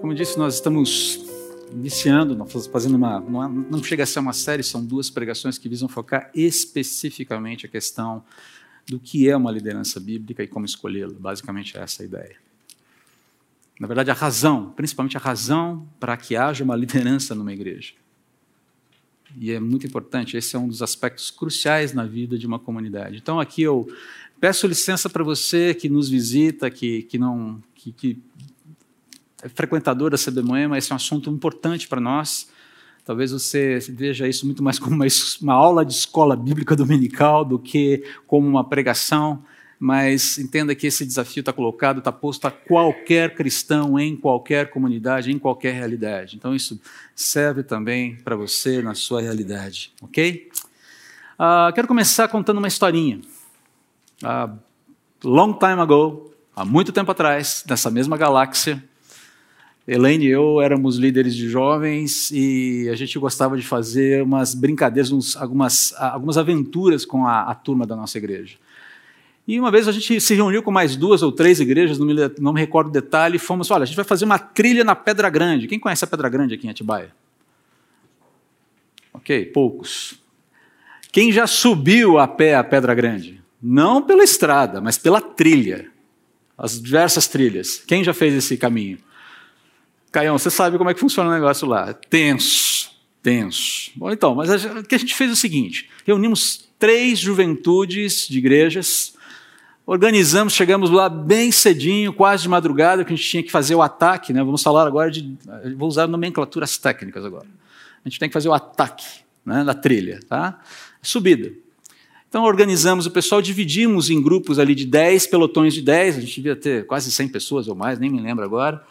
Como disse, nós estamos iniciando, nós fazendo uma. É, não chega a ser uma série, são duas pregações que visam focar especificamente a questão do que é uma liderança bíblica e como escolhê-la. Basicamente, é essa a ideia. Na verdade, a razão, principalmente a razão para que haja uma liderança numa igreja. E é muito importante, esse é um dos aspectos cruciais na vida de uma comunidade. Então, aqui eu peço licença para você que nos visita, que, que não que, que é frequentador da CB Moema, esse é um assunto importante para nós. Talvez você veja isso muito mais como uma, uma aula de escola bíblica dominical do que como uma pregação mas entenda que esse desafio está colocado, está posto a qualquer cristão, em qualquer comunidade, em qualquer realidade. Então, isso serve também para você na sua realidade, ok? Uh, quero começar contando uma historinha. Uh, long time ago, há muito tempo atrás, nessa mesma galáxia, Elaine e eu éramos líderes de jovens e a gente gostava de fazer umas brincadeiras, uns, algumas, algumas aventuras com a, a turma da nossa igreja. E uma vez a gente se reuniu com mais duas ou três igrejas, não me, não me recordo o detalhe, e fomos, olha, a gente vai fazer uma trilha na Pedra Grande. Quem conhece a Pedra Grande aqui em Atibaia? Ok, poucos. Quem já subiu a pé a Pedra Grande? Não pela estrada, mas pela trilha. As diversas trilhas. Quem já fez esse caminho? Caião, você sabe como é que funciona o negócio lá. Tenso, tenso. Bom, então, mas o que a gente fez é o seguinte: reunimos três juventudes de igrejas, Organizamos, chegamos lá bem cedinho, quase de madrugada, que a gente tinha que fazer o ataque. Né? Vamos falar agora de. Vou usar nomenclaturas técnicas agora. A gente tem que fazer o ataque né, da trilha, tá? Subida. Então organizamos o pessoal, dividimos em grupos ali de 10 pelotões de 10, a gente devia ter quase 100 pessoas ou mais, nem me lembro agora.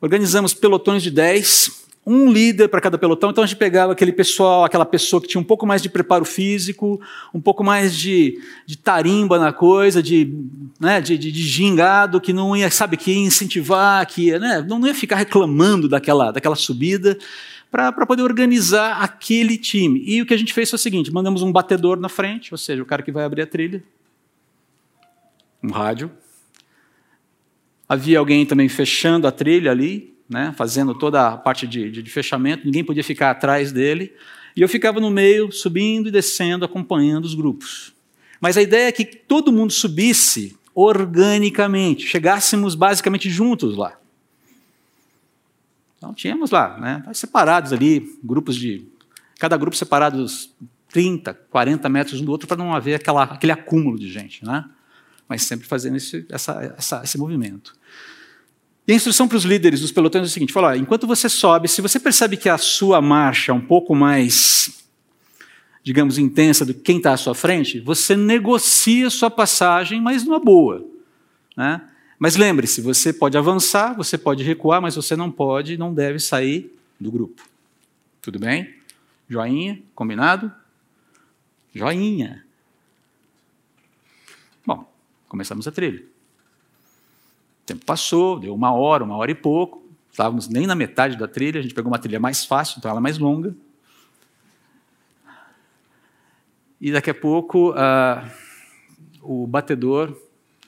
Organizamos pelotões de 10, um líder para cada pelotão. Então a gente pegava aquele pessoal, aquela pessoa que tinha um pouco mais de preparo físico, um pouco mais de, de tarimba na coisa, de, né, de, de, de, gingado, que não ia, sabe, que ia incentivar, que ia, né, não ia ficar reclamando daquela, daquela subida, para poder organizar aquele time. E o que a gente fez foi o seguinte: mandamos um batedor na frente, ou seja, o cara que vai abrir a trilha, um rádio. Havia alguém também fechando a trilha ali, né, fazendo toda a parte de, de, de fechamento, ninguém podia ficar atrás dele. E eu ficava no meio, subindo e descendo, acompanhando os grupos. Mas a ideia é que todo mundo subisse organicamente, chegássemos basicamente juntos lá. Então tínhamos lá, né, separados ali, grupos de. Cada grupo separados 30, 40 metros um do outro para não haver aquela, aquele acúmulo de gente, né? Mas sempre fazendo esse, essa, essa, esse movimento. E a instrução para os líderes dos pelotões é o seguinte: fala, enquanto você sobe, se você percebe que a sua marcha é um pouco mais, digamos, intensa do que quem está à sua frente, você negocia sua passagem, mas numa boa. Né? Mas lembre-se, você pode avançar, você pode recuar, mas você não pode, não deve sair do grupo. Tudo bem? Joinha, combinado? Joinha. Começamos a trilha. O tempo passou, deu uma hora, uma hora e pouco. Estávamos nem na metade da trilha, a gente pegou uma trilha mais fácil, então ela mais longa. E daqui a pouco uh, o batedor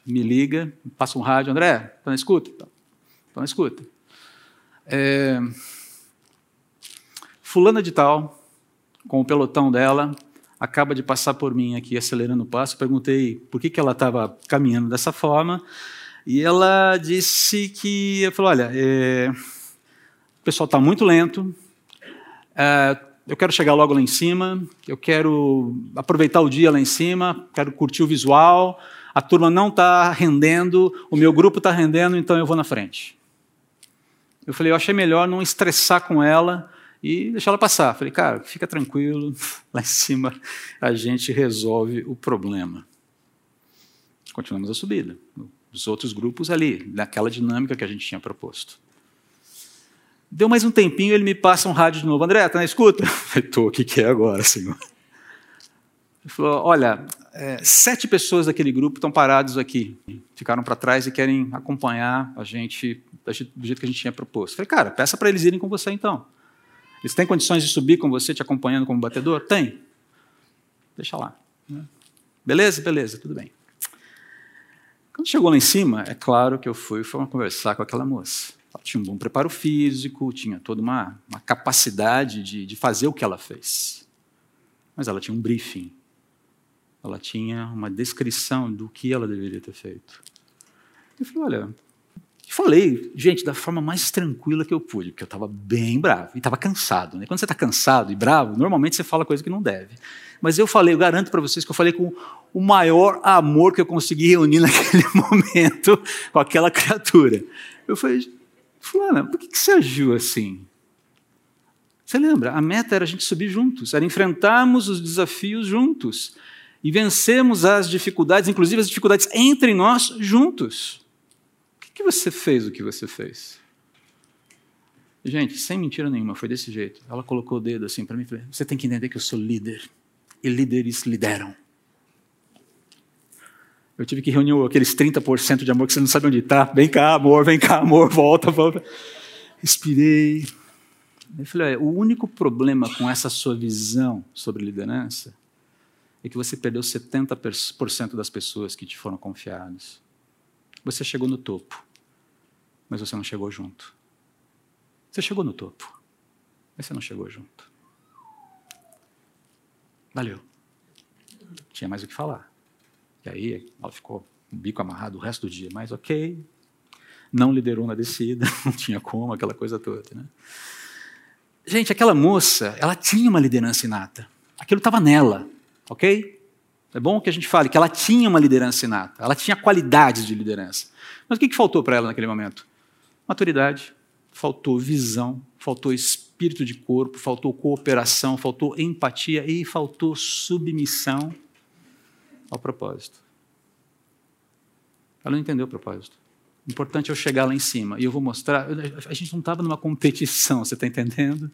me liga, passa um rádio, André, está na escuta? Está na escuta. É, fulana de tal, com o pelotão dela, acaba de passar por mim aqui acelerando o passo. Perguntei por que, que ela estava caminhando dessa forma. E ela disse que, eu falei, olha, é, o pessoal está muito lento, é, eu quero chegar logo lá em cima, eu quero aproveitar o dia lá em cima, quero curtir o visual, a turma não está rendendo, o meu grupo está rendendo, então eu vou na frente. Eu falei, eu achei melhor não estressar com ela e deixar ela passar. falei, cara, fica tranquilo, lá em cima a gente resolve o problema. Continuamos a subida dos outros grupos ali, naquela dinâmica que a gente tinha proposto. Deu mais um tempinho, ele me passa um rádio de novo. André, tá na escuta? Estou, o que, que é agora, senhor? Ele falou, olha, é, sete pessoas daquele grupo estão parados aqui, ficaram para trás e querem acompanhar a gente do jeito que a gente tinha proposto. falei, cara, peça para eles irem com você então. Eles têm condições de subir com você, te acompanhando como batedor? Tem. Deixa lá. Beleza? Beleza, tudo bem. Quando chegou lá em cima, é claro que eu fui, fui conversar com aquela moça. Ela tinha um bom preparo físico, tinha toda uma, uma capacidade de, de fazer o que ela fez. Mas ela tinha um briefing. Ela tinha uma descrição do que ela deveria ter feito. Eu falei, olha, falei, gente, da forma mais tranquila que eu pude, porque eu estava bem bravo e estava cansado. Né? Quando você está cansado e bravo, normalmente você fala coisa que não deve. Mas eu falei, eu garanto para vocês que eu falei com o maior amor que eu consegui reunir naquele momento com aquela criatura. Eu falei, Fulana, por que, que você agiu assim? Você lembra? A meta era a gente subir juntos, era enfrentarmos os desafios juntos e vencermos as dificuldades, inclusive as dificuldades entre nós juntos. Que você fez o que você fez? Gente, sem mentira nenhuma, foi desse jeito. Ela colocou o dedo assim para mim e falou: Você tem que entender que eu sou líder. E líderes lideram. Eu tive que reunir aqueles 30% de amor que você não sabe onde está. Vem cá, amor, vem cá, amor, volta, volta. Respirei. Eu falei: o único problema com essa sua visão sobre liderança é que você perdeu 70% das pessoas que te foram confiadas. Você chegou no topo, mas você não chegou junto. Você chegou no topo, mas você não chegou junto. Valeu. Tinha mais o que falar. E aí ela ficou o bico amarrado o resto do dia, mas ok. Não liderou na descida, não tinha como, aquela coisa toda. Né? Gente, aquela moça, ela tinha uma liderança inata. Aquilo estava nela, ok? É bom que a gente fale que ela tinha uma liderança inata, ela tinha qualidades de liderança. Mas o que, que faltou para ela naquele momento? Maturidade, faltou visão, faltou espírito de corpo, faltou cooperação, faltou empatia e faltou submissão ao propósito. Ela não entendeu o propósito. O importante é eu chegar lá em cima. E eu vou mostrar. A gente não estava numa competição, você está entendendo?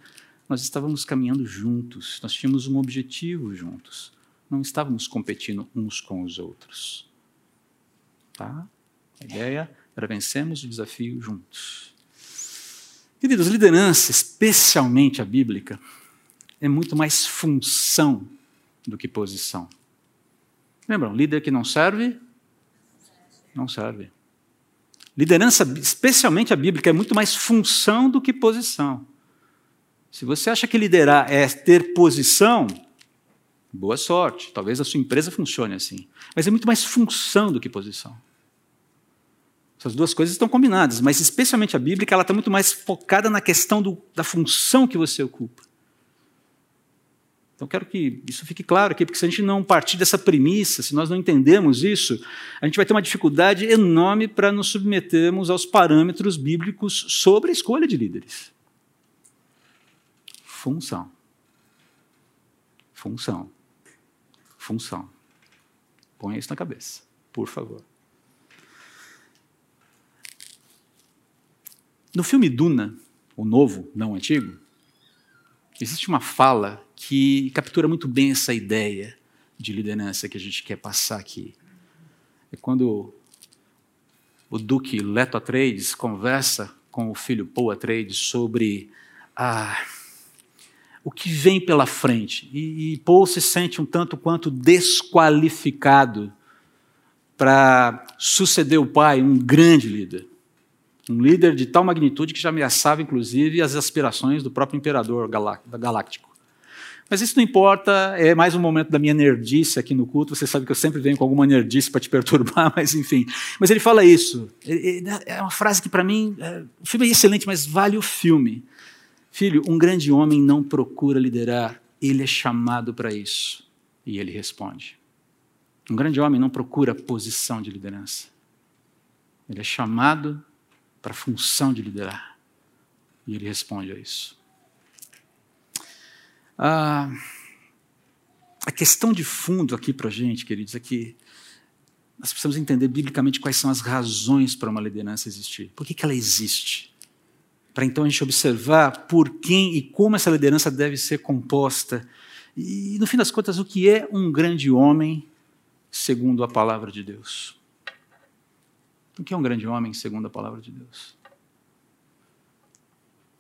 Nós estávamos caminhando juntos. Nós tínhamos um objetivo juntos. Não estávamos competindo uns com os outros. Tá? A ideia era vencermos o desafio juntos. Queridos, liderança, especialmente a bíblica, é muito mais função do que posição. Lembram? Líder que não serve, não serve. Liderança, especialmente a bíblica, é muito mais função do que posição. Se você acha que liderar é ter posição, boa sorte. Talvez a sua empresa funcione assim. Mas é muito mais função do que posição. Essas duas coisas estão combinadas, mas especialmente a bíblica, ela está muito mais focada na questão do, da função que você ocupa. Então, quero que isso fique claro aqui, porque se a gente não partir dessa premissa, se nós não entendermos isso, a gente vai ter uma dificuldade enorme para nos submetermos aos parâmetros bíblicos sobre a escolha de líderes. Função. Função. Função. Ponha isso na cabeça, por favor. No filme Duna, o novo, não o antigo, existe uma fala que captura muito bem essa ideia de liderança que a gente quer passar aqui. É quando o Duque Leto Atreides conversa com o filho Paul Atreides sobre ah, o que vem pela frente. E, e Paul se sente um tanto quanto desqualificado para suceder o pai, um grande líder. Um líder de tal magnitude que já ameaçava, inclusive, as aspirações do próprio imperador galáctico. Mas isso não importa, é mais um momento da minha nerdice aqui no culto. Você sabe que eu sempre venho com alguma nerdice para te perturbar, mas enfim. Mas ele fala isso. É uma frase que, para mim, é, o filme é excelente, mas vale o filme. Filho, um grande homem não procura liderar, ele é chamado para isso. E ele responde. Um grande homem não procura posição de liderança. Ele é chamado para a função de liderar. E ele responde a isso. Ah, a questão de fundo aqui para a gente, queridos, é que nós precisamos entender biblicamente quais são as razões para uma liderança existir. Por que, que ela existe? Para então a gente observar por quem e como essa liderança deve ser composta. E, no fim das contas, o que é um grande homem segundo a palavra de Deus? O que é um grande homem segundo a palavra de Deus?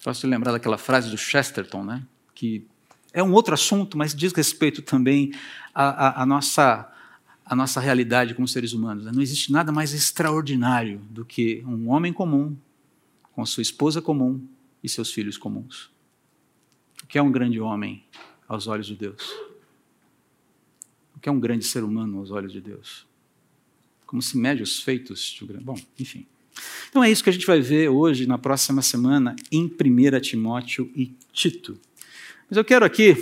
Posso lembrar daquela frase do Chesterton, né? que é um outro assunto, mas diz respeito também à, à, à nossa, à nossa realidade como seres humanos. Né? Não existe nada mais extraordinário do que um homem comum, com sua esposa comum e seus filhos comuns. O que é um grande homem aos olhos de Deus? O que é um grande ser humano aos olhos de Deus? Como se mede os feitos de grande. Bom, enfim. Então é isso que a gente vai ver hoje, na próxima semana, em 1 Timóteo e Tito. Mas eu quero aqui,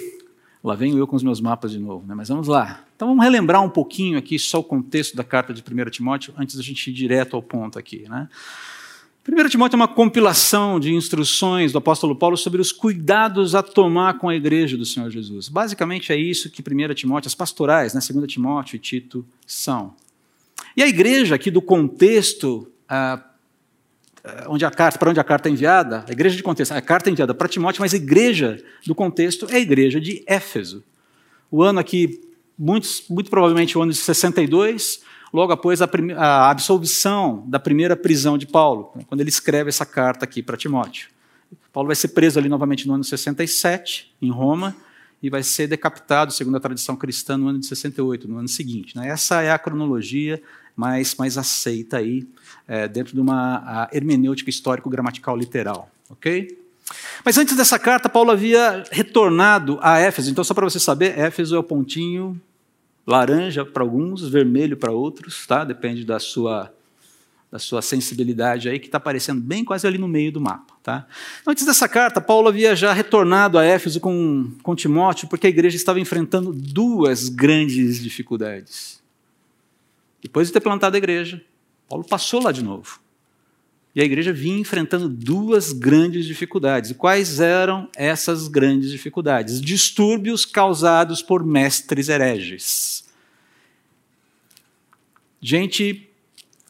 lá venho eu com os meus mapas de novo, né? mas vamos lá. Então vamos relembrar um pouquinho aqui só o contexto da carta de 1 Timóteo, antes da gente ir direto ao ponto aqui. Né? 1 Timóteo é uma compilação de instruções do apóstolo Paulo sobre os cuidados a tomar com a igreja do Senhor Jesus. Basicamente é isso que 1 Timóteo, as pastorais, né, 2 Timóteo e Tito são. E a igreja aqui do contexto ah, ah, onde a carta, para onde a carta é enviada, a igreja de contexto, a carta é enviada para Timóteo, mas a igreja do contexto é a igreja de Éfeso. O ano aqui, muito, muito provavelmente o ano de 62, logo após a, a absolvição da primeira prisão de Paulo, quando ele escreve essa carta aqui para Timóteo. Paulo vai ser preso ali novamente no ano 67, em Roma, e vai ser decapitado, segundo a tradição cristã, no ano de 68, no ano seguinte. Né? Essa é a cronologia mais, mais aceita aí, é, dentro de uma hermenêutica histórico-gramatical literal. ok? Mas antes dessa carta, Paulo havia retornado a Éfeso. Então, só para você saber, Éfeso é o pontinho laranja para alguns, vermelho para outros, tá? Depende da sua da sua sensibilidade aí, que está aparecendo bem quase ali no meio do mapa. Tá? Antes dessa carta, Paulo havia já retornado a Éfeso com, com Timóteo, porque a igreja estava enfrentando duas grandes dificuldades. Depois de ter plantado a igreja, Paulo passou lá de novo. E a igreja vinha enfrentando duas grandes dificuldades. E quais eram essas grandes dificuldades? Distúrbios causados por mestres hereges. Gente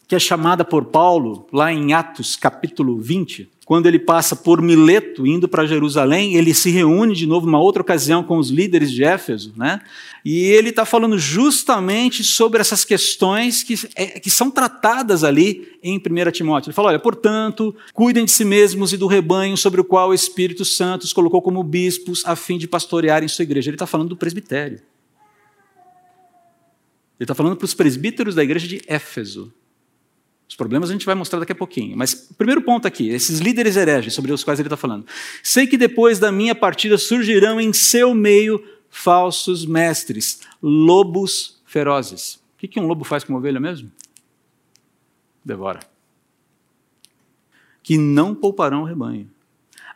que é chamada por Paulo, lá em Atos capítulo 20, quando ele passa por Mileto, indo para Jerusalém, ele se reúne de novo, numa outra ocasião, com os líderes de Éfeso, né? e ele está falando justamente sobre essas questões que, é, que são tratadas ali em 1 Timóteo. Ele fala: olha, portanto, cuidem de si mesmos e do rebanho sobre o qual o Espírito Santo os colocou como bispos, a fim de pastorearem sua igreja. Ele está falando do presbitério. Ele está falando para os presbíteros da igreja de Éfeso. Os problemas a gente vai mostrar daqui a pouquinho. Mas o primeiro ponto aqui, esses líderes hereges sobre os quais ele está falando. Sei que depois da minha partida surgirão em seu meio falsos mestres, lobos ferozes. O que um lobo faz com uma ovelha mesmo? Devora. Que não pouparão o rebanho.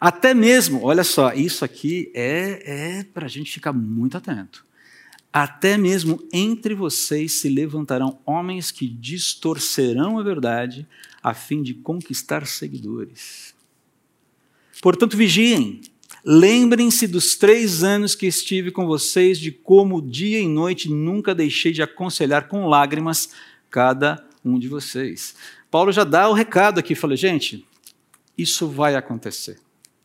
Até mesmo, olha só, isso aqui é, é para a gente ficar muito atento. Até mesmo entre vocês se levantarão homens que distorcerão a verdade a fim de conquistar seguidores. Portanto, vigiem. Lembrem-se dos três anos que estive com vocês, de como dia e noite nunca deixei de aconselhar com lágrimas cada um de vocês. Paulo já dá o recado aqui, fala, gente, isso vai acontecer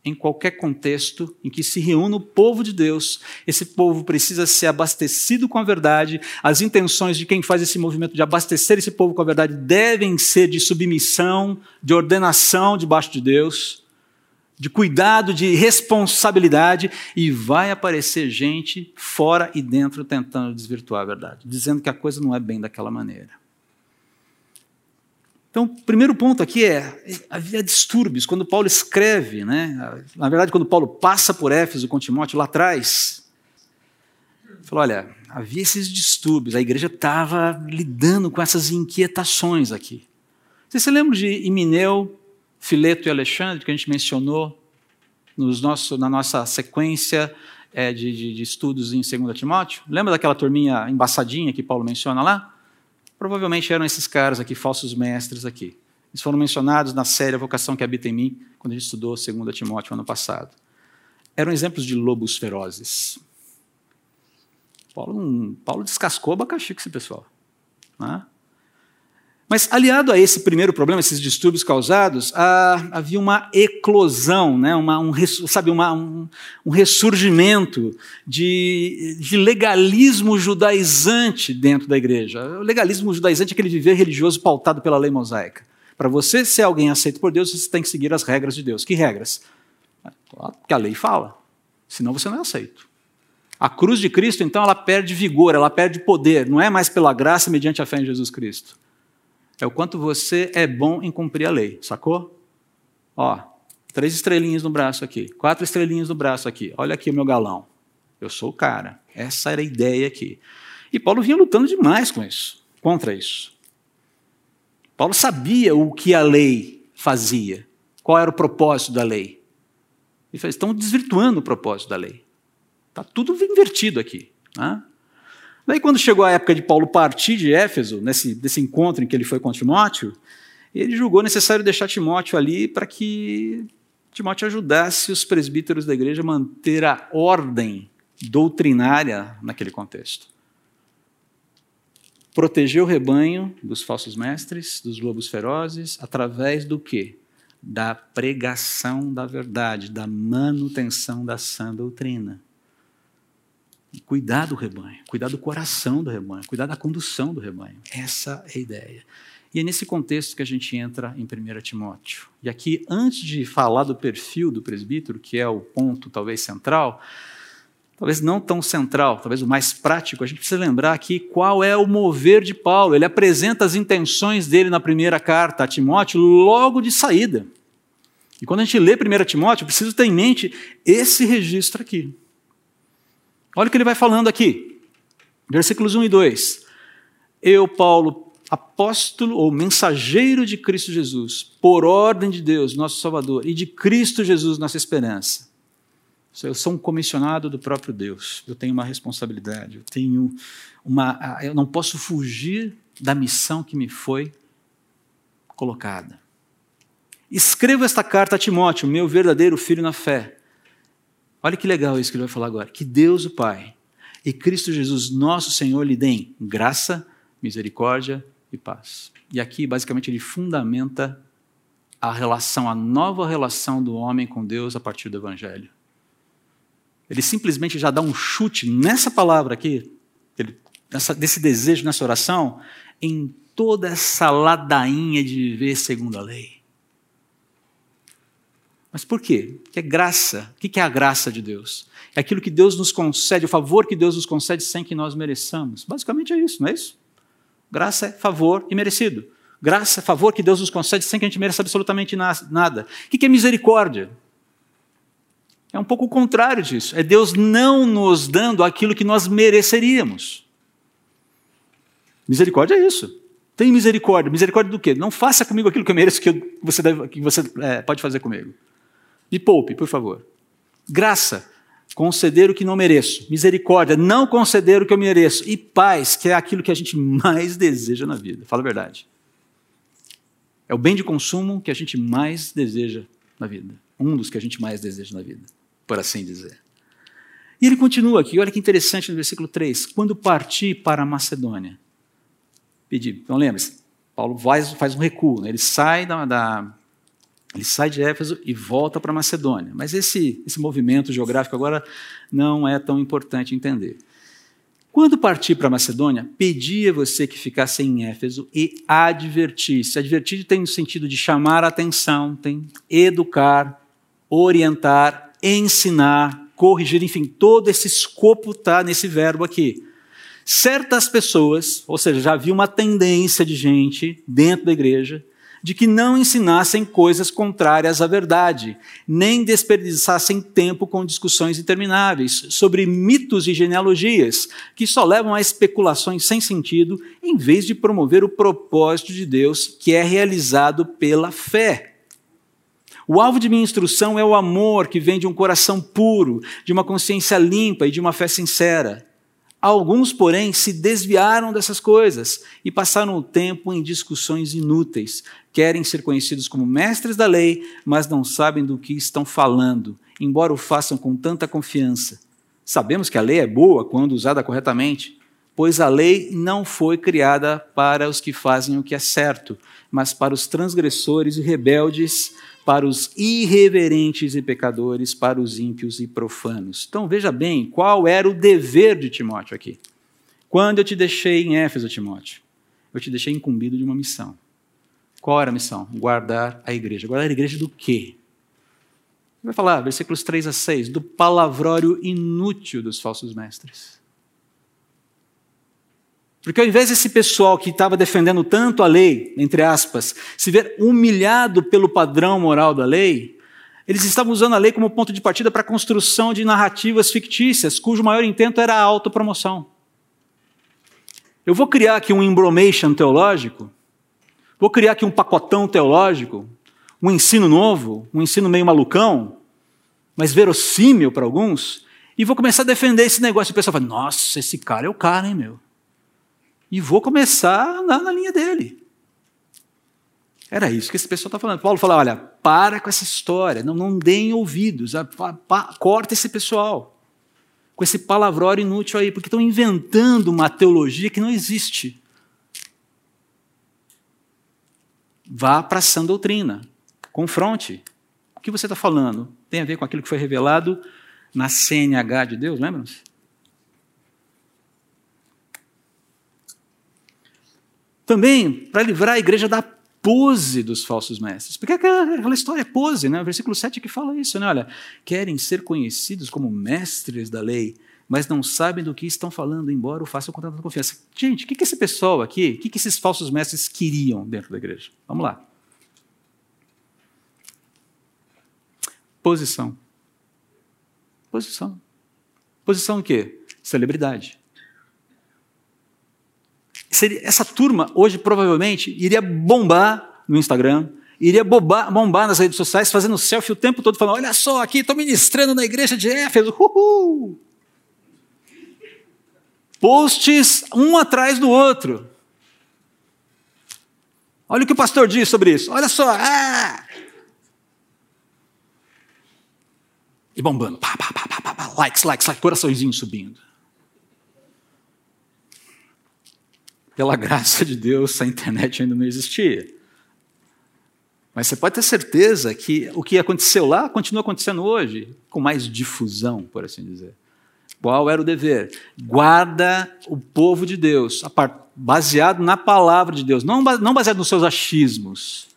em qualquer contexto em que se reúna o povo de Deus, esse povo precisa ser abastecido com a verdade. As intenções de quem faz esse movimento de abastecer esse povo com a verdade devem ser de submissão, de ordenação debaixo de Deus, de cuidado, de responsabilidade, e vai aparecer gente fora e dentro tentando desvirtuar a verdade, dizendo que a coisa não é bem daquela maneira. Então, o primeiro ponto aqui é, havia distúrbios. Quando Paulo escreve, né, na verdade, quando Paulo passa por Éfeso com Timóteo lá atrás, falou, olha, havia esses distúrbios, a igreja estava lidando com essas inquietações aqui. Você se lembra de Imineu, Fileto e Alexandre, que a gente mencionou nos nosso, na nossa sequência é, de, de, de estudos em 2 Timóteo? Lembra daquela turminha embaçadinha que Paulo menciona lá? Provavelmente eram esses caras aqui, falsos mestres aqui. Eles foram mencionados na série A Vocação que Habita em Mim, quando a gente estudou 2 Timóteo ano passado. Eram exemplos de lobos ferozes. Paulo, Paulo descascou abacaxi com esse pessoal. Né? Mas, aliado a esse primeiro problema, esses distúrbios causados, ah, havia uma eclosão, né? uma, um, sabe, uma, um, um ressurgimento de, de, legalismo judaizante dentro da igreja. O legalismo judaizante é aquele viver religioso pautado pela lei mosaica. Para você ser alguém aceito por Deus, você tem que seguir as regras de Deus. Que regras? Que a lei fala. Senão você não é aceito. A cruz de Cristo, então, ela perde vigor, ela perde poder. Não é mais pela graça mediante a fé em Jesus Cristo é o quanto você é bom em cumprir a lei, sacou? Ó, três estrelinhas no braço aqui, quatro estrelinhas no braço aqui. Olha aqui o meu galão. Eu sou o cara. Essa era a ideia aqui. E Paulo vinha lutando demais com isso, contra isso. Paulo sabia o que a lei fazia, qual era o propósito da lei. Ele falou: estão desvirtuando o propósito da lei. Está tudo invertido aqui. Né? Daí, quando chegou a época de Paulo partir de Éfeso, nesse, nesse encontro em que ele foi com Timóteo, ele julgou necessário deixar Timóteo ali para que Timóteo ajudasse os presbíteros da igreja a manter a ordem doutrinária naquele contexto. Proteger o rebanho dos falsos mestres, dos lobos ferozes, através do quê? Da pregação da verdade, da manutenção da sã doutrina. Cuidar do rebanho, cuidar do coração do rebanho, cuidar da condução do rebanho. Essa é a ideia. E é nesse contexto que a gente entra em 1 Timóteo. E aqui, antes de falar do perfil do presbítero, que é o ponto talvez central, talvez não tão central, talvez o mais prático, a gente precisa lembrar aqui qual é o mover de Paulo. Ele apresenta as intenções dele na primeira carta a Timóteo logo de saída. E quando a gente lê 1 Timóteo, precisa ter em mente esse registro aqui. Olha o que ele vai falando aqui, versículos 1 e 2. Eu, Paulo, apóstolo ou mensageiro de Cristo Jesus, por ordem de Deus, nosso Salvador, e de Cristo Jesus, nossa esperança. Eu sou um comissionado do próprio Deus. Eu tenho uma responsabilidade. Eu tenho uma. Eu não posso fugir da missão que me foi colocada. Escrevo esta carta a Timóteo, meu verdadeiro filho na fé. Olha que legal isso que ele vai falar agora. Que Deus, o Pai, e Cristo Jesus, nosso Senhor, lhe deem graça, misericórdia e paz. E aqui, basicamente, ele fundamenta a relação, a nova relação do homem com Deus a partir do Evangelho. Ele simplesmente já dá um chute nessa palavra aqui, ele, nessa, desse desejo nessa oração, em toda essa ladainha de viver segundo a lei. Mas por quê? Porque é graça. O que é a graça de Deus? É aquilo que Deus nos concede, o favor que Deus nos concede sem que nós mereçamos. Basicamente é isso, não é isso? Graça é favor e merecido. Graça é favor que Deus nos concede sem que a gente mereça absolutamente nada. O que é misericórdia? É um pouco o contrário disso. É Deus não nos dando aquilo que nós mereceríamos. Misericórdia é isso. Tem misericórdia. Misericórdia do quê? Não faça comigo aquilo que eu mereço que você, deve, que você é, pode fazer comigo. Me poupe, por favor. Graça, conceder o que não mereço. Misericórdia, não conceder o que eu mereço. E paz, que é aquilo que a gente mais deseja na vida. Fala a verdade. É o bem de consumo que a gente mais deseja na vida. Um dos que a gente mais deseja na vida por assim dizer. E ele continua aqui, olha que interessante no versículo 3. Quando parti para a Macedônia, pedi. Então lembre-se, Paulo faz, faz um recuo, né? ele sai da, da, ele sai de Éfeso e volta para Macedônia. Mas esse, esse movimento geográfico agora não é tão importante entender. Quando parti para Macedônia, pedi a você que ficasse em Éfeso e advertisse. Advertir tem no sentido de chamar a atenção, tem educar, orientar, ensinar, corrigir, enfim, todo esse escopo está nesse verbo aqui. Certas pessoas, ou seja, já havia uma tendência de gente dentro da igreja de que não ensinassem coisas contrárias à verdade, nem desperdiçassem tempo com discussões intermináveis sobre mitos e genealogias, que só levam a especulações sem sentido, em vez de promover o propósito de Deus, que é realizado pela fé. O alvo de minha instrução é o amor que vem de um coração puro, de uma consciência limpa e de uma fé sincera. Alguns, porém, se desviaram dessas coisas e passaram o tempo em discussões inúteis. Querem ser conhecidos como mestres da lei, mas não sabem do que estão falando, embora o façam com tanta confiança. Sabemos que a lei é boa quando usada corretamente, pois a lei não foi criada para os que fazem o que é certo, mas para os transgressores e rebeldes para os irreverentes e pecadores, para os ímpios e profanos. Então veja bem qual era o dever de Timóteo aqui. Quando eu te deixei em Éfeso, Timóteo, eu te deixei incumbido de uma missão. Qual era a missão? Guardar a igreja. Guardar a igreja do quê? Vai falar, versículos 3 a 6, do palavrório inútil dos falsos mestres. Porque ao invés desse pessoal que estava defendendo tanto a lei, entre aspas, se ver humilhado pelo padrão moral da lei, eles estavam usando a lei como ponto de partida para a construção de narrativas fictícias, cujo maior intento era a autopromoção. Eu vou criar aqui um embromation teológico, vou criar aqui um pacotão teológico, um ensino novo, um ensino meio malucão, mas verossímil para alguns, e vou começar a defender esse negócio. E o pessoal fala: Nossa, esse cara é o cara, hein, meu? E vou começar a andar na linha dele. Era isso que esse pessoal está falando. Paulo fala: Olha, para com essa história, não, não deem ouvidos, corta esse pessoal com esse palavrório inútil aí, porque estão inventando uma teologia que não existe. Vá para a sã doutrina, confronte. O que você está falando tem a ver com aquilo que foi revelado na CNH de Deus, lembram-se? Também para livrar a igreja da pose dos falsos mestres. Porque aquela história é pose, né? O versículo 7 que fala isso, né? Olha, querem ser conhecidos como mestres da lei, mas não sabem do que estão falando, embora o façam com tanta confiança. Gente, o que, que esse pessoal aqui, o que, que esses falsos mestres queriam dentro da igreja? Vamos lá. Posição. Posição. Posição o quê? Celebridade. Essa turma hoje provavelmente iria bombar no Instagram, iria bombar, bombar nas redes sociais, fazendo selfie o tempo todo, falando: olha só, aqui estou ministrando na igreja de Éfeso, uhul! Posts um atrás do outro. Olha o que o pastor diz sobre isso. Olha só. Ah! E bombando. Pá, pá, pá, pá, pá, likes, likes, likes, coraçãozinho subindo. Pela graça de Deus, a internet ainda não existia. Mas você pode ter certeza que o que aconteceu lá continua acontecendo hoje, com mais difusão, por assim dizer. Qual era o dever? Guarda o povo de Deus, baseado na palavra de Deus, não baseado nos seus achismos,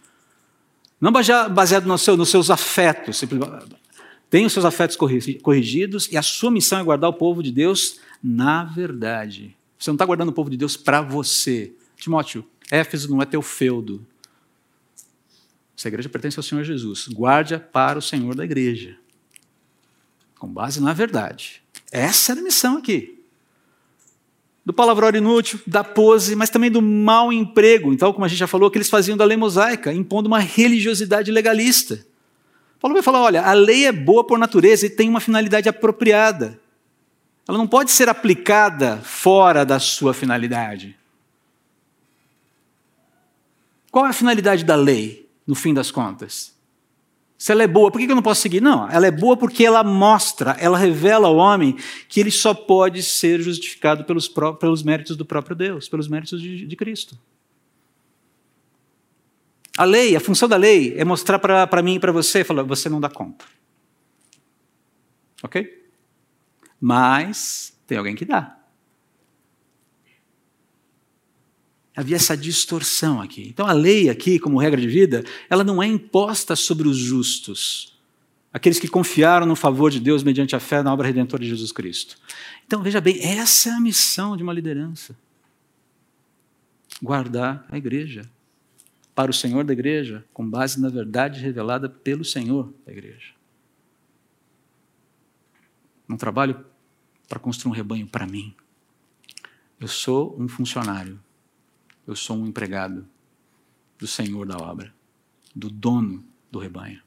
não baseado no seu, nos seus afetos. Tem os seus afetos corrigidos e a sua missão é guardar o povo de Deus na verdade. Você não está guardando o povo de Deus para você. Timóteo, Éfeso não é teu feudo. Essa igreja pertence ao Senhor Jesus. Guarde-a para o Senhor da igreja. Com base na verdade. Essa era a missão aqui. Do palavrão inútil, da pose, mas também do mau emprego. Então, como a gente já falou, que eles faziam da lei mosaica, impondo uma religiosidade legalista. Paulo vai falar: olha, a lei é boa por natureza e tem uma finalidade apropriada. Ela não pode ser aplicada fora da sua finalidade. Qual é a finalidade da lei, no fim das contas? Se ela é boa, por que eu não posso seguir? Não, ela é boa porque ela mostra, ela revela ao homem que ele só pode ser justificado pelos, pelos méritos do próprio Deus, pelos méritos de, de Cristo. A lei, a função da lei é mostrar para mim e para você, falar, você não dá conta. Ok? Mas tem alguém que dá. Havia essa distorção aqui. Então a lei aqui, como regra de vida, ela não é imposta sobre os justos, aqueles que confiaram no favor de Deus mediante a fé na obra redentora de Jesus Cristo. Então veja bem, essa é a missão de uma liderança. Guardar a igreja para o Senhor da igreja, com base na verdade revelada pelo Senhor da igreja. Não trabalho para construir um rebanho para mim. Eu sou um funcionário eu sou um empregado do Senhor da obra, do dono do rebanho.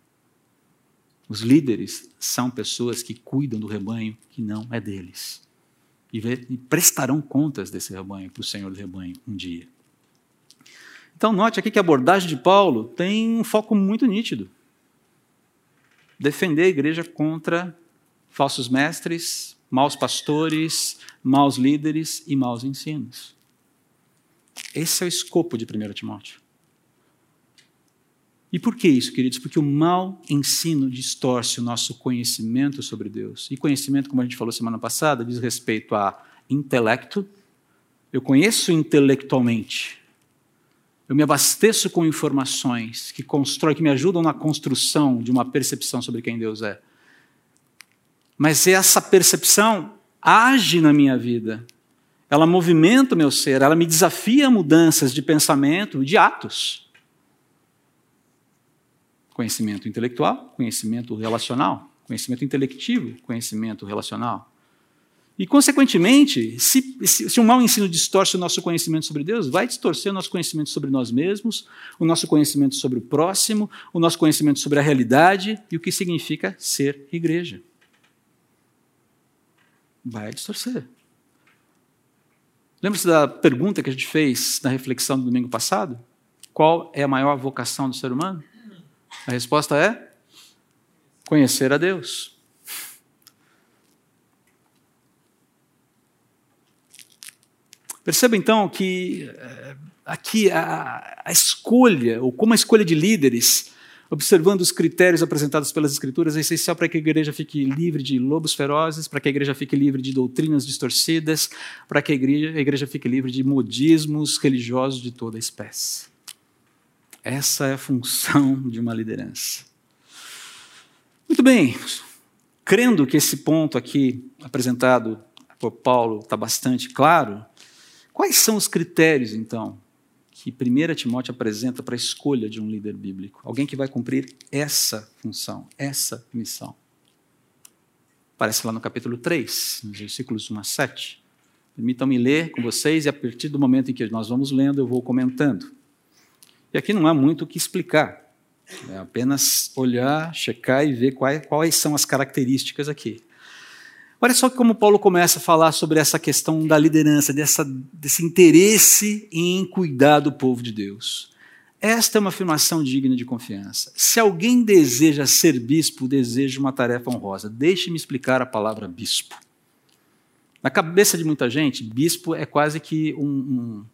Os líderes são pessoas que cuidam do rebanho que não é deles. E, prestarão contas desse rebanho para o Senhor do rebanho um dia. Então, note aqui que a abordagem de Paulo tem um foco muito nítido: defender a igreja contra falsos mestres, maus pastores, maus líderes e maus ensinos. Esse é o escopo de 1 Timóteo. E por que isso, queridos? Porque o mau ensino distorce o nosso conhecimento sobre Deus. E conhecimento, como a gente falou semana passada, diz respeito a intelecto. Eu conheço intelectualmente. Eu me abasteço com informações que constroem, que me ajudam na construção de uma percepção sobre quem Deus é. Mas essa percepção age na minha vida ela movimenta o meu ser, ela me desafia a mudanças de pensamento, de atos. Conhecimento intelectual, conhecimento relacional, conhecimento intelectivo, conhecimento relacional. E, consequentemente, se, se, se um mau ensino distorce o nosso conhecimento sobre Deus, vai distorcer o nosso conhecimento sobre nós mesmos, o nosso conhecimento sobre o próximo, o nosso conhecimento sobre a realidade e o que significa ser igreja. Vai distorcer. Lembra-se da pergunta que a gente fez na reflexão do domingo passado? Qual é a maior vocação do ser humano? A resposta é conhecer a Deus. Perceba então que eh, aqui a, a, escolha, ou como a escolha de líderes, observando os critérios apresentados pelas Escrituras, é essencial para que a igreja fique livre de lobos ferozes, para que a igreja fique livre de doutrinas distorcidas, para que a igreja, a igreja fique livre de modismos religiosos de toda espécie. Essa é a função de uma liderança. Muito bem, crendo que esse ponto aqui apresentado por Paulo está bastante claro, Quais são os critérios, então, que 1 Timóteo apresenta para a escolha de um líder bíblico? Alguém que vai cumprir essa função, essa missão. Aparece lá no capítulo 3, nos versículos 1 a 7. Permitam-me ler com vocês e a partir do momento em que nós vamos lendo, eu vou comentando. E aqui não há muito o que explicar. É apenas olhar, checar e ver quais, quais são as características aqui. Olha só como Paulo começa a falar sobre essa questão da liderança, dessa, desse interesse em cuidar do povo de Deus. Esta é uma afirmação digna de confiança. Se alguém deseja ser bispo, deseja uma tarefa honrosa. Deixe-me explicar a palavra bispo. Na cabeça de muita gente, bispo é quase que um, um,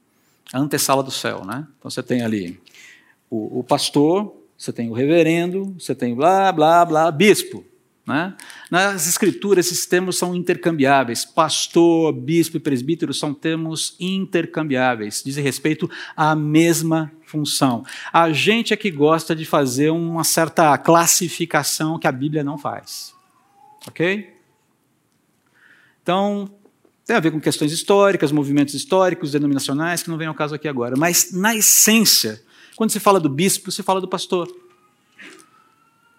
a antessala do céu. Né? Então você tem ali o, o pastor, você tem o reverendo, você tem blá, blá, blá, bispo. Né? Nas escrituras, esses termos são intercambiáveis. Pastor, bispo e presbítero são termos intercambiáveis, dizem respeito à mesma função. A gente é que gosta de fazer uma certa classificação que a Bíblia não faz. Ok? Então, tem a ver com questões históricas, movimentos históricos, denominacionais, que não vem ao caso aqui agora. Mas, na essência, quando se fala do bispo, se fala do pastor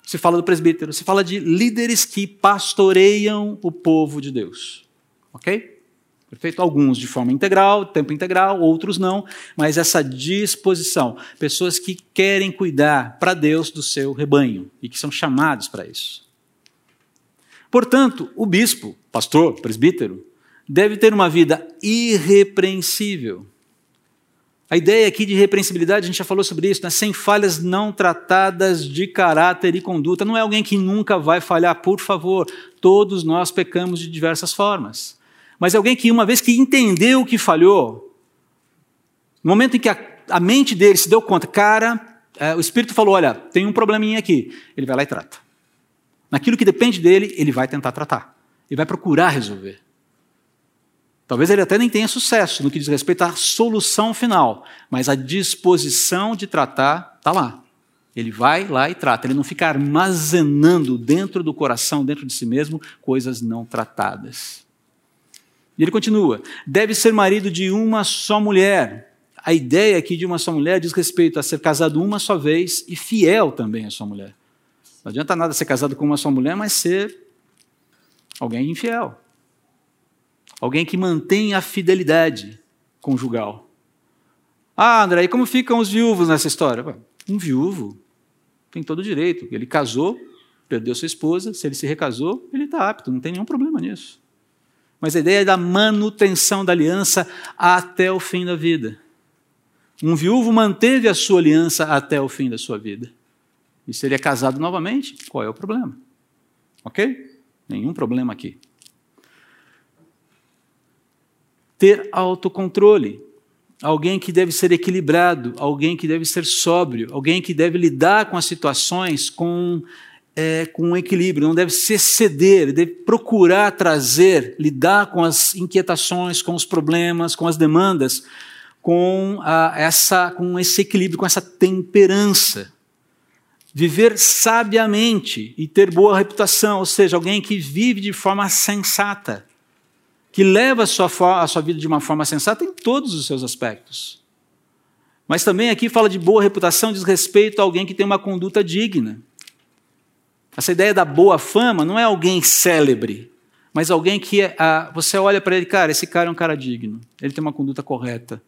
se fala do presbítero, se fala de líderes que pastoreiam o povo de Deus. Ok? Perfeito? Alguns de forma integral, tempo integral, outros não, mas essa disposição. Pessoas que querem cuidar para Deus do seu rebanho e que são chamados para isso. Portanto, o bispo, pastor, presbítero, deve ter uma vida irrepreensível a ideia aqui de repreensibilidade, a gente já falou sobre isso, né? sem falhas não tratadas de caráter e conduta. Não é alguém que nunca vai falhar, por favor. Todos nós pecamos de diversas formas. Mas é alguém que, uma vez que entendeu que falhou, no momento em que a, a mente dele se deu conta, cara, é, o Espírito falou: olha, tem um probleminha aqui. Ele vai lá e trata. Naquilo que depende dele, ele vai tentar tratar. Ele vai procurar resolver. Talvez ele até nem tenha sucesso no que diz respeito à solução final, mas a disposição de tratar está lá. Ele vai lá e trata. Ele não fica armazenando dentro do coração, dentro de si mesmo, coisas não tratadas. E ele continua: deve ser marido de uma só mulher. A ideia aqui de uma só mulher diz respeito a ser casado uma só vez e fiel também à sua mulher. Não adianta nada ser casado com uma só mulher, mas ser alguém infiel. Alguém que mantém a fidelidade conjugal. Ah, André, e como ficam os viúvos nessa história? Um viúvo tem todo o direito. Ele casou, perdeu sua esposa, se ele se recasou, ele está apto, não tem nenhum problema nisso. Mas a ideia é da manutenção da aliança até o fim da vida. Um viúvo manteve a sua aliança até o fim da sua vida. E se ele é casado novamente, qual é o problema? Ok? Nenhum problema aqui. Ter autocontrole, alguém que deve ser equilibrado, alguém que deve ser sóbrio, alguém que deve lidar com as situações com, é, com um equilíbrio, não deve se exceder, deve procurar trazer, lidar com as inquietações, com os problemas, com as demandas, com, a, essa, com esse equilíbrio, com essa temperança. Viver sabiamente e ter boa reputação, ou seja, alguém que vive de forma sensata que leva a sua, a sua vida de uma forma sensata em todos os seus aspectos. Mas também aqui fala de boa reputação, diz respeito a alguém que tem uma conduta digna. Essa ideia da boa fama não é alguém célebre, mas alguém que é, você olha para ele, cara, esse cara é um cara digno, ele tem uma conduta correta,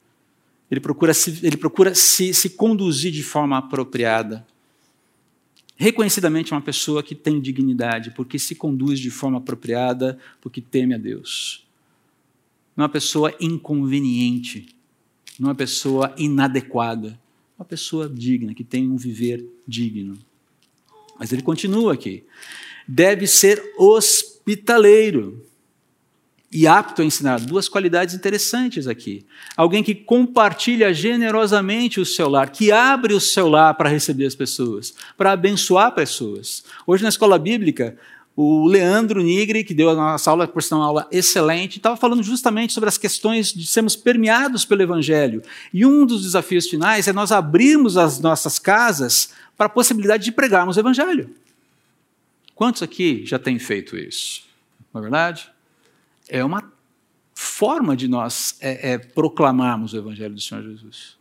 ele procura se, ele procura se, se conduzir de forma apropriada. Reconhecidamente é uma pessoa que tem dignidade, porque se conduz de forma apropriada, porque teme a Deus. Não é pessoa inconveniente, não é uma pessoa inadequada, uma pessoa digna, que tem um viver digno. Mas ele continua aqui. Deve ser hospitaleiro e apto a ensinar. Duas qualidades interessantes aqui. Alguém que compartilha generosamente o seu lar, que abre o seu lar para receber as pessoas, para abençoar pessoas. Hoje na escola bíblica, o Leandro Nigri, que deu a nossa aula, por ser uma aula excelente, estava falando justamente sobre as questões de sermos permeados pelo Evangelho. E um dos desafios finais é nós abrirmos as nossas casas para a possibilidade de pregarmos o Evangelho. Quantos aqui já têm feito isso? Não é verdade? é uma forma de nós é, é, proclamarmos o Evangelho do Senhor Jesus.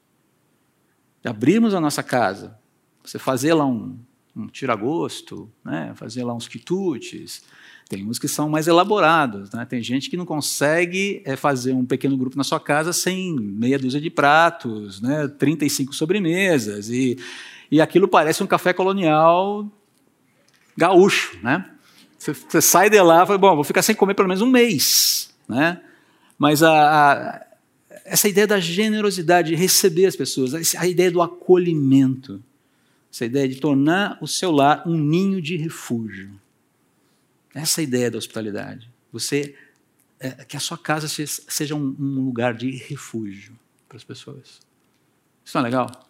De abrirmos a nossa casa, você fazer lá um, um tiragosto, né? fazer lá uns quitutes. Tem uns que são mais elaborados. Né? Tem gente que não consegue é, fazer um pequeno grupo na sua casa sem meia dúzia de pratos, né? 35 sobremesas. E, e aquilo parece um café colonial gaúcho. Né? Você, você sai de lá e fala, bom, vou ficar sem comer pelo menos um mês. Né? Mas a, a, essa ideia da generosidade, de receber as pessoas, a ideia do acolhimento, essa ideia de tornar o seu lar um ninho de refúgio. Essa é ideia da hospitalidade. Você é, que a sua casa seja um, um lugar de refúgio para as pessoas. Isso não é legal?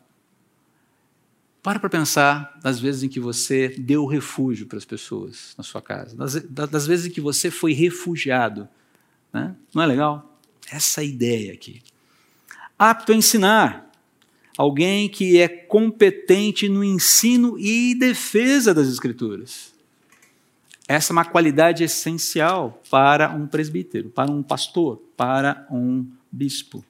Para para pensar das vezes em que você deu refúgio para as pessoas na sua casa, das, das vezes em que você foi refugiado. Né? Não é legal? Essa é ideia aqui. Apto a ensinar. Alguém que é competente no ensino e defesa das Escrituras. Essa é uma qualidade essencial para um presbítero, para um pastor, para um bispo.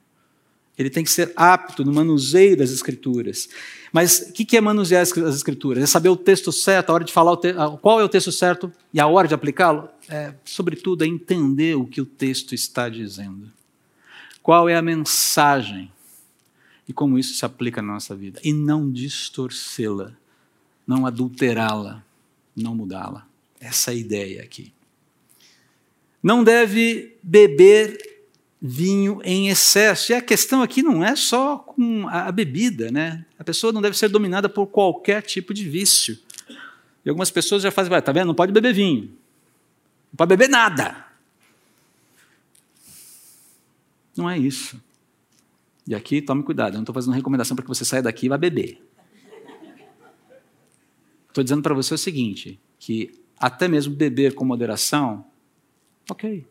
Ele tem que ser apto no manuseio das Escrituras. Mas o que é manusear as Escrituras? É saber o texto certo, a hora de falar qual é o texto certo e a hora de aplicá-lo? É, sobretudo, é entender o que o texto está dizendo. Qual é a mensagem e como isso se aplica na nossa vida. E não distorcê-la, não adulterá-la, não mudá-la. Essa é a ideia aqui. Não deve beber vinho em excesso. E a questão aqui não é só com a bebida, né? A pessoa não deve ser dominada por qualquer tipo de vício. E algumas pessoas já fazem, tá vendo? Não pode beber vinho. Não pode beber nada. Não é isso. E aqui, tome cuidado, eu não estou fazendo recomendação para que você saia daqui e vá beber. Estou dizendo para você o seguinte, que até mesmo beber com moderação, ok,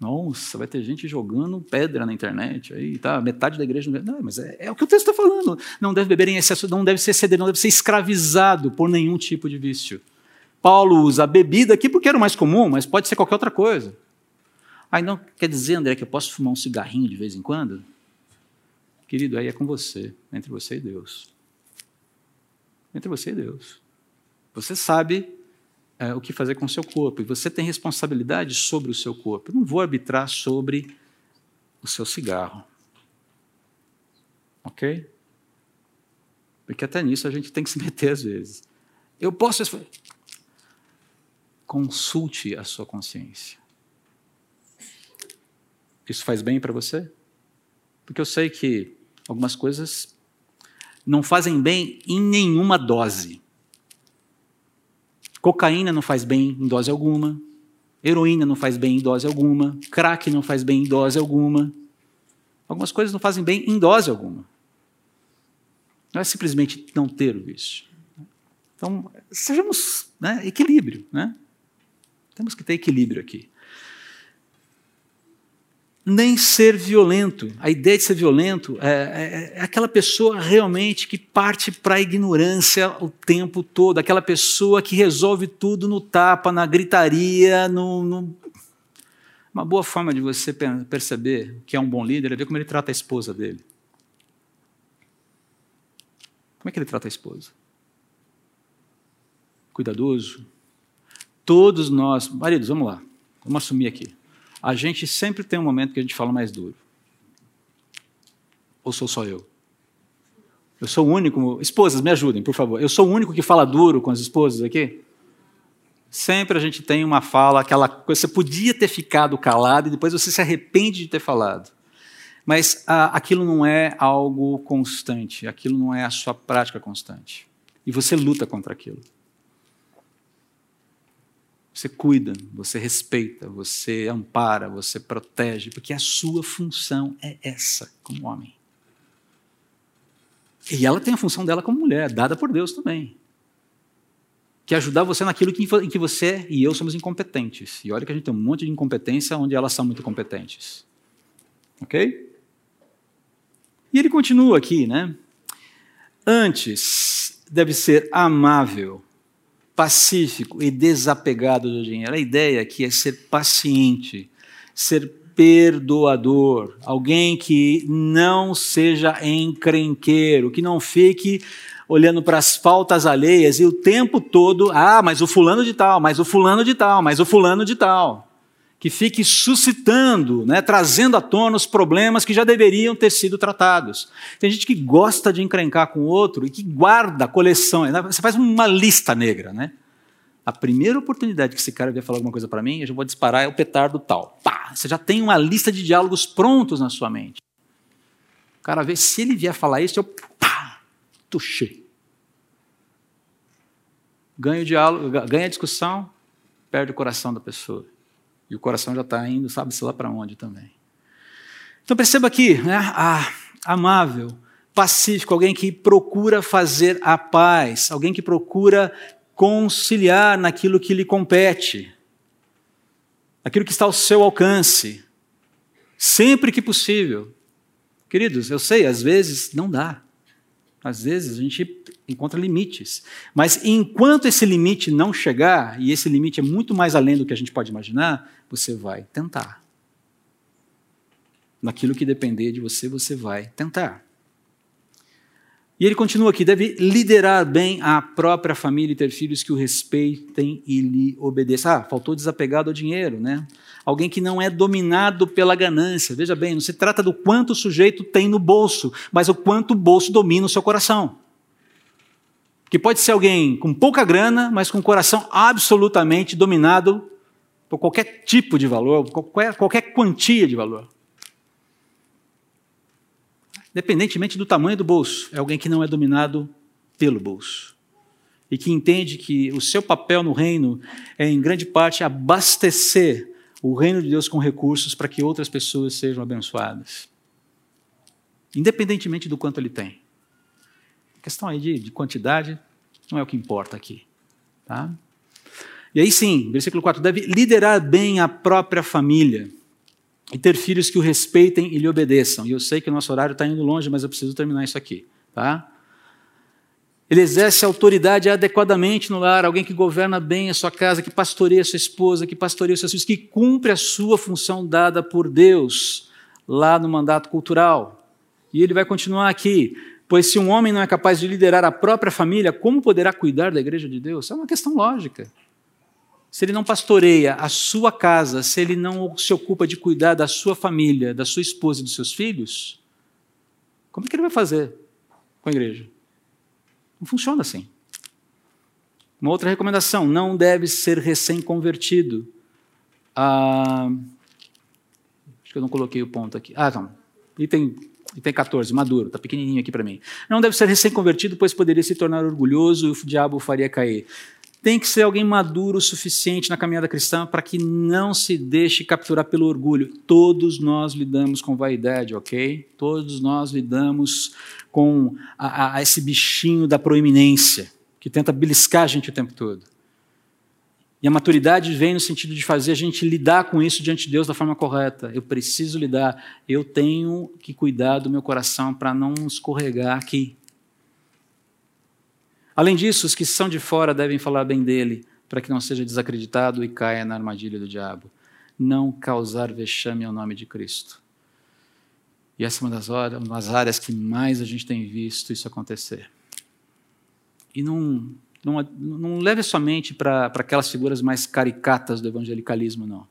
nossa, vai ter gente jogando pedra na internet, aí tá, metade da igreja não, não mas é, é, o que o texto está falando. Não deve beber em excesso, não deve ser ceder, não deve ser escravizado por nenhum tipo de vício. Paulo usa a bebida aqui porque era o mais comum, mas pode ser qualquer outra coisa. Aí não quer dizer, André, que eu posso fumar um cigarrinho de vez em quando? Querido, aí é com você, entre você e Deus. Entre você e Deus. Você sabe é, o que fazer com o seu corpo. E você tem responsabilidade sobre o seu corpo. Eu não vou arbitrar sobre o seu cigarro. Ok? Porque até nisso a gente tem que se meter às vezes. Eu posso. Consulte a sua consciência. Isso faz bem para você? Porque eu sei que algumas coisas não fazem bem em nenhuma dose. Cocaína não faz bem em dose alguma. Heroína não faz bem em dose alguma. Crack não faz bem em dose alguma. Algumas coisas não fazem bem em dose alguma. Não é simplesmente não ter o vício. Então, sejamos né, equilíbrio. Né? Temos que ter equilíbrio aqui nem ser violento. A ideia de ser violento é, é, é aquela pessoa realmente que parte para a ignorância o tempo todo, aquela pessoa que resolve tudo no tapa, na gritaria, no, no, Uma boa forma de você perceber que é um bom líder é ver como ele trata a esposa dele. Como é que ele trata a esposa? Cuidadoso. Todos nós, maridos, vamos lá, vamos assumir aqui. A gente sempre tem um momento que a gente fala mais duro. Ou sou só eu? Eu sou o único. Esposas, me ajudem, por favor. Eu sou o único que fala duro com as esposas aqui? Sempre a gente tem uma fala, aquela coisa, você podia ter ficado calado e depois você se arrepende de ter falado. Mas ah, aquilo não é algo constante, aquilo não é a sua prática constante. E você luta contra aquilo. Você cuida, você respeita, você ampara, você protege, porque a sua função é essa, como homem. E ela tem a função dela como mulher, dada por Deus também que é ajudar você naquilo em que você e eu somos incompetentes. E olha que a gente tem um monte de incompetência onde elas são muito competentes. Ok? E ele continua aqui, né? Antes, deve ser amável, pacífico e desapegado do dinheiro. A ideia aqui é ser paciente, ser perdoador, alguém que não seja encrenqueiro, que não fique olhando para as faltas alheias e o tempo todo, ah, mas o fulano de tal, mas o fulano de tal, mas o fulano de tal. Que fique suscitando, né, trazendo à tona os problemas que já deveriam ter sido tratados. Tem gente que gosta de encrencar com o outro e que guarda coleções. Né? Você faz uma lista negra, né? A primeira oportunidade que esse cara vier falar alguma coisa para mim, eu já vou disparar é o petardo tal. Pá! Você já tem uma lista de diálogos prontos na sua mente. O cara vê, se ele vier falar isso, eu touché. Ganha o diálogo, ganha a discussão, perde o coração da pessoa. E o coração já está indo, sabe-se lá para onde também. Então perceba aqui, né, a, amável, pacífico, alguém que procura fazer a paz, alguém que procura conciliar naquilo que lhe compete, aquilo que está ao seu alcance, sempre que possível. Queridos, eu sei, às vezes não dá. Às vezes a gente encontra limites. Mas enquanto esse limite não chegar, e esse limite é muito mais além do que a gente pode imaginar, você vai tentar. Naquilo que depender de você, você vai tentar. E ele continua aqui: deve liderar bem a própria família e ter filhos que o respeitem e lhe obedeçam. Ah, faltou desapegado ao dinheiro, né? Alguém que não é dominado pela ganância. Veja bem, não se trata do quanto o sujeito tem no bolso, mas o quanto o bolso domina o seu coração. Que pode ser alguém com pouca grana, mas com o coração absolutamente dominado por qualquer tipo de valor, qualquer, qualquer quantia de valor independentemente do tamanho do bolso, é alguém que não é dominado pelo bolso. E que entende que o seu papel no reino é, em grande parte, abastecer o reino de Deus com recursos para que outras pessoas sejam abençoadas. Independentemente do quanto ele tem. Questão aí de, de quantidade não é o que importa aqui. Tá? E aí sim, versículo 4, deve liderar bem a própria família e ter filhos que o respeitem e lhe obedeçam. E eu sei que o nosso horário está indo longe, mas eu preciso terminar isso aqui. Tá? Ele exerce autoridade adequadamente no lar, alguém que governa bem a sua casa, que pastoreia a sua esposa, que pastoreia os seus filhos, que cumpre a sua função dada por Deus lá no mandato cultural. E ele vai continuar aqui. Pois se um homem não é capaz de liderar a própria família, como poderá cuidar da igreja de Deus? É uma questão lógica se ele não pastoreia a sua casa, se ele não se ocupa de cuidar da sua família, da sua esposa e dos seus filhos, como é que ele vai fazer com a igreja? Não funciona assim. Uma outra recomendação: não deve ser recém-convertido. Ah, acho que eu não coloquei o ponto aqui. Ah, não. Item, item 14, maduro, está pequenininho aqui para mim. Não deve ser recém-convertido, pois poderia se tornar orgulhoso e o diabo o faria cair tem que ser alguém maduro o suficiente na caminhada cristã para que não se deixe capturar pelo orgulho. Todos nós lidamos com vaidade, ok? Todos nós lidamos com a, a esse bichinho da proeminência que tenta beliscar a gente o tempo todo. E a maturidade vem no sentido de fazer a gente lidar com isso diante de Deus da forma correta. Eu preciso lidar, eu tenho que cuidar do meu coração para não escorregar aqui. Além disso, os que são de fora devem falar bem dele, para que não seja desacreditado e caia na armadilha do diabo. não causar vexame ao nome de Cristo. E essa é uma das, horas, uma das áreas que mais a gente tem visto isso acontecer. E não, não, não leve somente para aquelas figuras mais caricatas do evangelicalismo, não.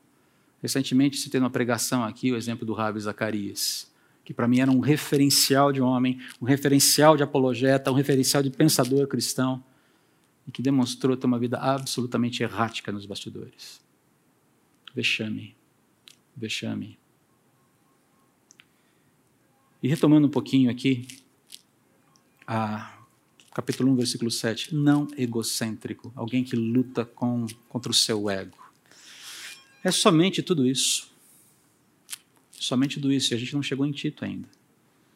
Recentemente teve uma pregação aqui, o exemplo do Rabi Zacarias, que para mim era um referencial de homem, um referencial de apologeta, um referencial de pensador cristão, e que demonstrou ter uma vida absolutamente errática nos bastidores. Vexame. Vexame. E retomando um pouquinho aqui, a, capítulo 1, versículo 7. Não egocêntrico, alguém que luta com, contra o seu ego. É somente tudo isso. Somente tudo isso. E a gente não chegou em Tito ainda.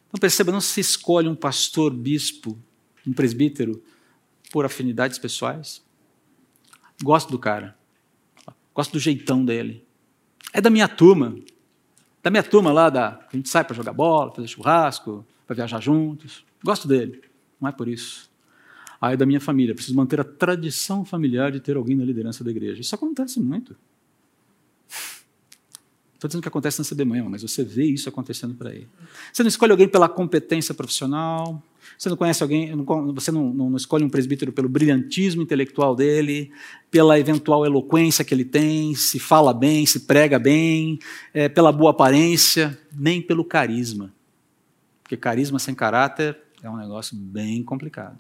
Então perceba, não se escolhe um pastor, bispo, um presbítero por afinidades pessoais. Gosto do cara. Gosto do jeitão dele. É da minha turma. Da minha turma lá, da, a gente sai para jogar bola, fazer churrasco, para viajar juntos. Gosto dele. Não é por isso. Ah, é da minha família. Preciso manter a tradição familiar de ter alguém na liderança da igreja. Isso acontece muito. Estou dizendo que acontece na CB Manhã, mas você vê isso acontecendo por aí. Você não escolhe alguém pela competência profissional, você não conhece alguém, você não, não, não, escolhe um presbítero pelo brilhantismo intelectual dele, pela eventual eloquência que ele tem, se fala bem, se prega bem, é, pela boa aparência, nem pelo carisma. Porque carisma sem caráter é um negócio bem complicado.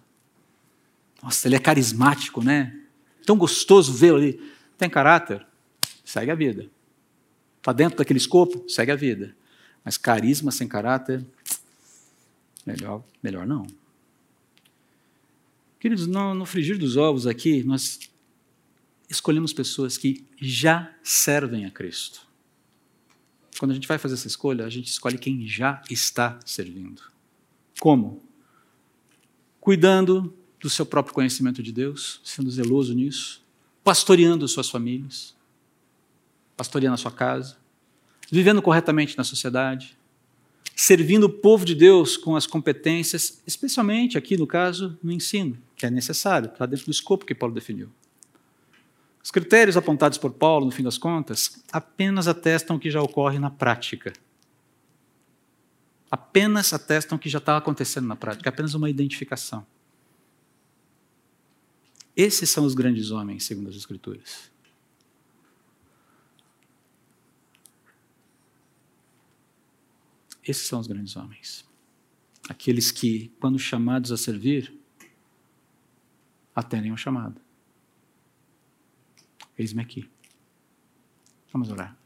Nossa, ele é carismático, né? Tão gostoso vê-lo ali. Tem caráter? Segue a vida. Está dentro daquele escopo? Segue a vida. Mas carisma sem caráter, melhor, melhor não. Queridos, no, no frigir dos ovos aqui, nós escolhemos pessoas que já servem a Cristo. Quando a gente vai fazer essa escolha, a gente escolhe quem já está servindo. Como? Cuidando do seu próprio conhecimento de Deus, sendo zeloso nisso, pastoreando suas famílias, pastoreando a sua casa, vivendo corretamente na sociedade, servindo o povo de Deus com as competências, especialmente aqui no caso no ensino, que é necessário, está dentro do escopo que Paulo definiu. Os critérios apontados por Paulo, no fim das contas, apenas atestam o que já ocorre na prática. Apenas atestam o que já está acontecendo na prática, apenas uma identificação. Esses são os grandes homens, segundo as Escrituras. Esses são os grandes homens. Aqueles que, quando chamados a servir, atendem ao chamado. Eis-me aqui. Vamos orar.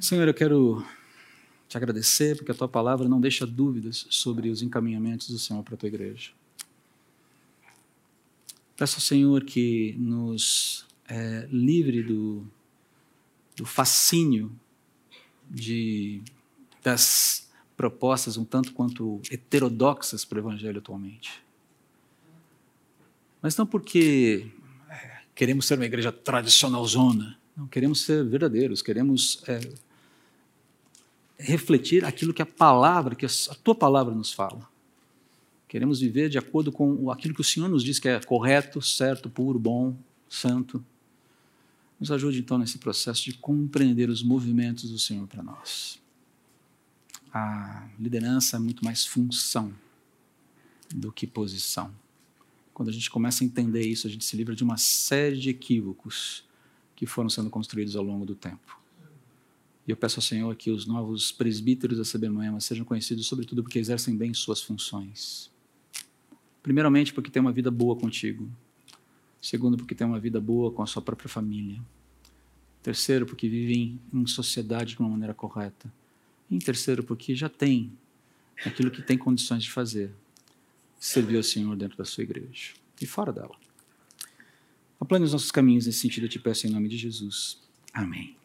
Senhor, eu quero te agradecer porque a tua palavra não deixa dúvidas sobre os encaminhamentos do Senhor para a tua igreja. Peço ao Senhor que nos é, livre do, do fascínio de, das propostas um tanto quanto heterodoxas para o Evangelho atualmente. Mas não porque queremos ser uma igreja tradicional zona, não queremos ser verdadeiros, queremos é, refletir aquilo que a palavra, que a tua palavra nos fala. Queremos viver de acordo com aquilo que o Senhor nos diz que é correto, certo, puro, bom, santo. Nos ajude então nesse processo de compreender os movimentos do Senhor para nós. A liderança é muito mais função do que posição. Quando a gente começa a entender isso, a gente se livra de uma série de equívocos que foram sendo construídos ao longo do tempo. E eu peço ao Senhor que os novos presbíteros da CB Moema sejam conhecidos, sobretudo, porque exercem bem suas funções. Primeiramente, porque têm uma vida boa contigo. Segundo, porque tem uma vida boa com a sua própria família. Terceiro, porque vivem em sociedade de uma maneira correta. E em terceiro, porque já tem aquilo que tem condições de fazer. Servir ao Senhor dentro da sua igreja e fora dela. Aplane os nossos caminhos nesse sentido, eu te peço em nome de Jesus. Amém.